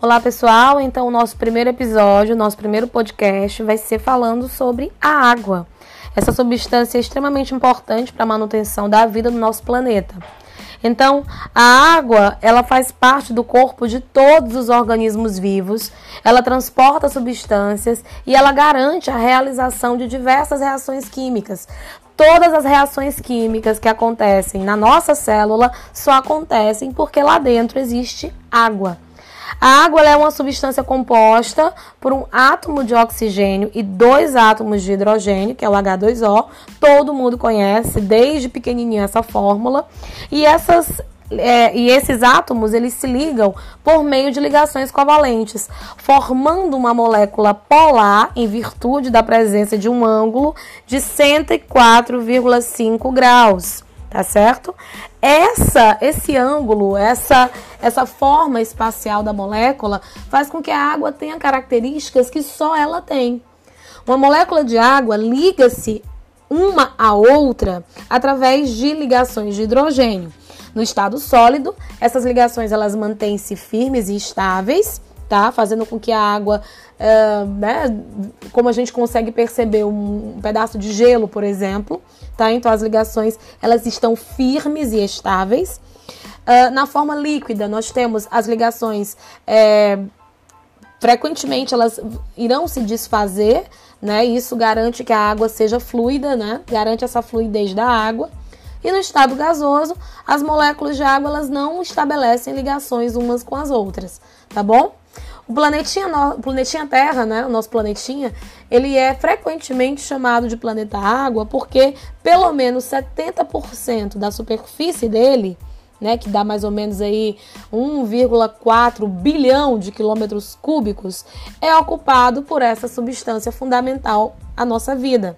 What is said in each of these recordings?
Olá pessoal, então o nosso primeiro episódio, nosso primeiro podcast vai ser falando sobre a água. Essa substância é extremamente importante para a manutenção da vida do nosso planeta. Então, a água, ela faz parte do corpo de todos os organismos vivos. Ela transporta substâncias e ela garante a realização de diversas reações químicas. Todas as reações químicas que acontecem na nossa célula só acontecem porque lá dentro existe água. A água é uma substância composta por um átomo de oxigênio e dois átomos de hidrogênio, que é o H2O. Todo mundo conhece desde pequenininho essa fórmula. E essas é, e esses átomos eles se ligam por meio de ligações covalentes, formando uma molécula polar em virtude da presença de um ângulo de 104,5 graus tá certo? Essa, esse ângulo, essa, essa forma espacial da molécula faz com que a água tenha características que só ela tem. Uma molécula de água liga-se uma à outra através de ligações de hidrogênio. No estado sólido, essas ligações elas mantêm-se firmes e estáveis, tá? Fazendo com que a água, uh, né, como a gente consegue perceber um pedaço de gelo, por exemplo, tá? Então as ligações elas estão firmes e estáveis. Uh, na forma líquida, nós temos as ligações é, frequentemente elas irão se desfazer, né? Isso garante que a água seja fluida, né? Garante essa fluidez da água. E no estado gasoso, as moléculas de água elas não estabelecem ligações umas com as outras, tá bom? O planetinha, o planetinha Terra, né, o nosso planetinha, ele é frequentemente chamado de planeta água porque pelo menos 70% da superfície dele, né, que dá mais ou menos aí 1,4 bilhão de quilômetros cúbicos, é ocupado por essa substância fundamental à nossa vida.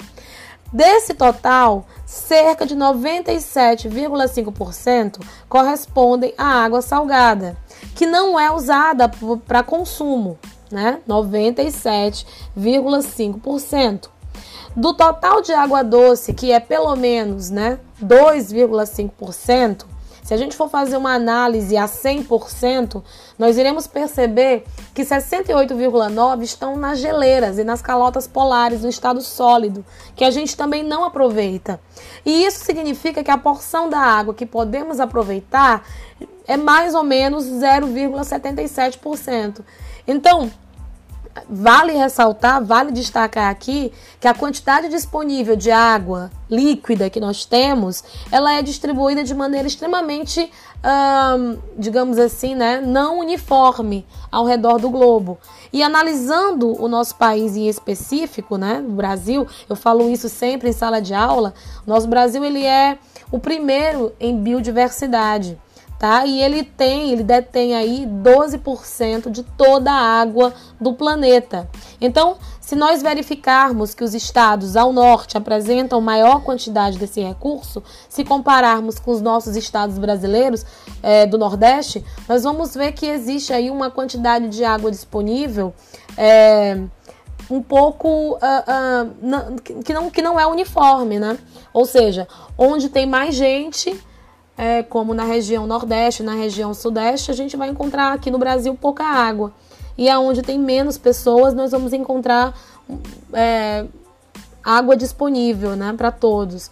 Desse total, cerca de 97,5% correspondem à água salgada que não é usada para consumo, né? 97,5%. Do total de água doce, que é pelo menos, né, 2,5%, se a gente for fazer uma análise a 100%, nós iremos perceber que 68,9 estão nas geleiras e nas calotas polares no estado sólido, que a gente também não aproveita. E isso significa que a porção da água que podemos aproveitar é mais ou menos 0,77%. Então, vale ressaltar, vale destacar aqui que a quantidade disponível de água líquida que nós temos, ela é distribuída de maneira extremamente, hum, digamos assim, né, não uniforme ao redor do globo. E analisando o nosso país em específico, né, o Brasil, eu falo isso sempre em sala de aula, nosso Brasil ele é o primeiro em biodiversidade tá? E ele tem, ele detém aí 12% de toda a água do planeta. Então, se nós verificarmos que os estados ao norte apresentam maior quantidade desse recurso, se compararmos com os nossos estados brasileiros é, do Nordeste, nós vamos ver que existe aí uma quantidade de água disponível. É, um pouco uh, uh, que, não, que não é uniforme, né? Ou seja, onde tem mais gente, é, como na região Nordeste, na região Sudeste, a gente vai encontrar aqui no Brasil pouca água. E aonde tem menos pessoas, nós vamos encontrar é, água disponível né, para todos.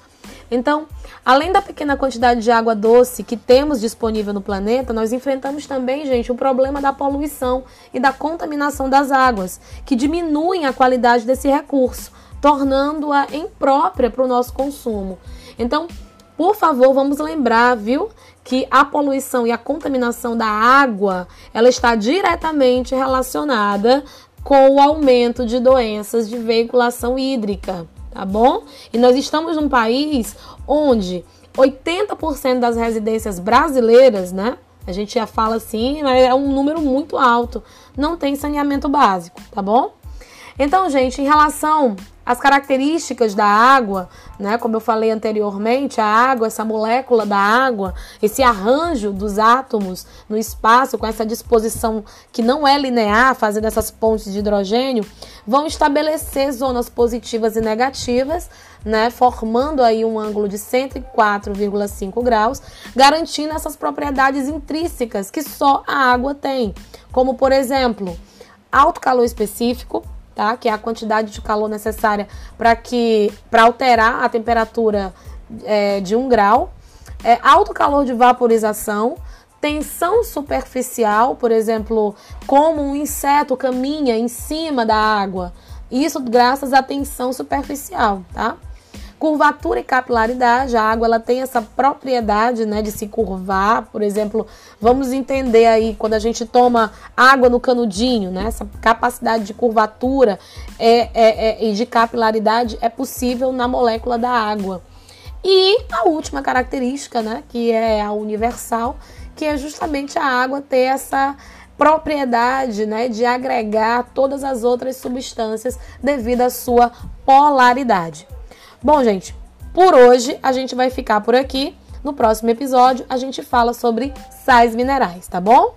Então, além da pequena quantidade de água doce que temos disponível no planeta, nós enfrentamos também, gente, o problema da poluição e da contaminação das águas, que diminuem a qualidade desse recurso, tornando-a imprópria para o nosso consumo. Então, por favor, vamos lembrar, viu, que a poluição e a contaminação da água, ela está diretamente relacionada com o aumento de doenças de veiculação hídrica, tá bom? E nós estamos num país onde 80% das residências brasileiras, né? A gente já fala assim, mas é um número muito alto, não tem saneamento básico, tá bom? Então, gente, em relação As características da água, né, como eu falei anteriormente, a água, essa molécula da água, esse arranjo dos átomos no espaço com essa disposição que não é linear, fazendo essas pontes de hidrogênio, vão estabelecer zonas positivas e negativas, né, formando aí um ângulo de 104,5 graus, garantindo essas propriedades intrínsecas que só a água tem, como por exemplo, alto calor específico, tá? Que é a quantidade de calor necessária para que para alterar a temperatura é, de um grau. É, alto calor de vaporização, tensão superficial, por exemplo, como um inseto caminha em cima da água. Isso graças à tensão superficial, tá? Curvatura e capilaridade, a água ela tem essa propriedade né, de se curvar, por exemplo, vamos entender aí quando a gente toma água no canudinho, né, essa capacidade de curvatura é, é, é, e de capilaridade é possível na molécula da água. E a última característica, né, que é a universal, que é justamente a água ter essa propriedade né, de agregar todas as outras substâncias devido à sua polaridade. Bom, gente, por hoje a gente vai ficar por aqui. No próximo episódio a gente fala sobre sais minerais, tá bom?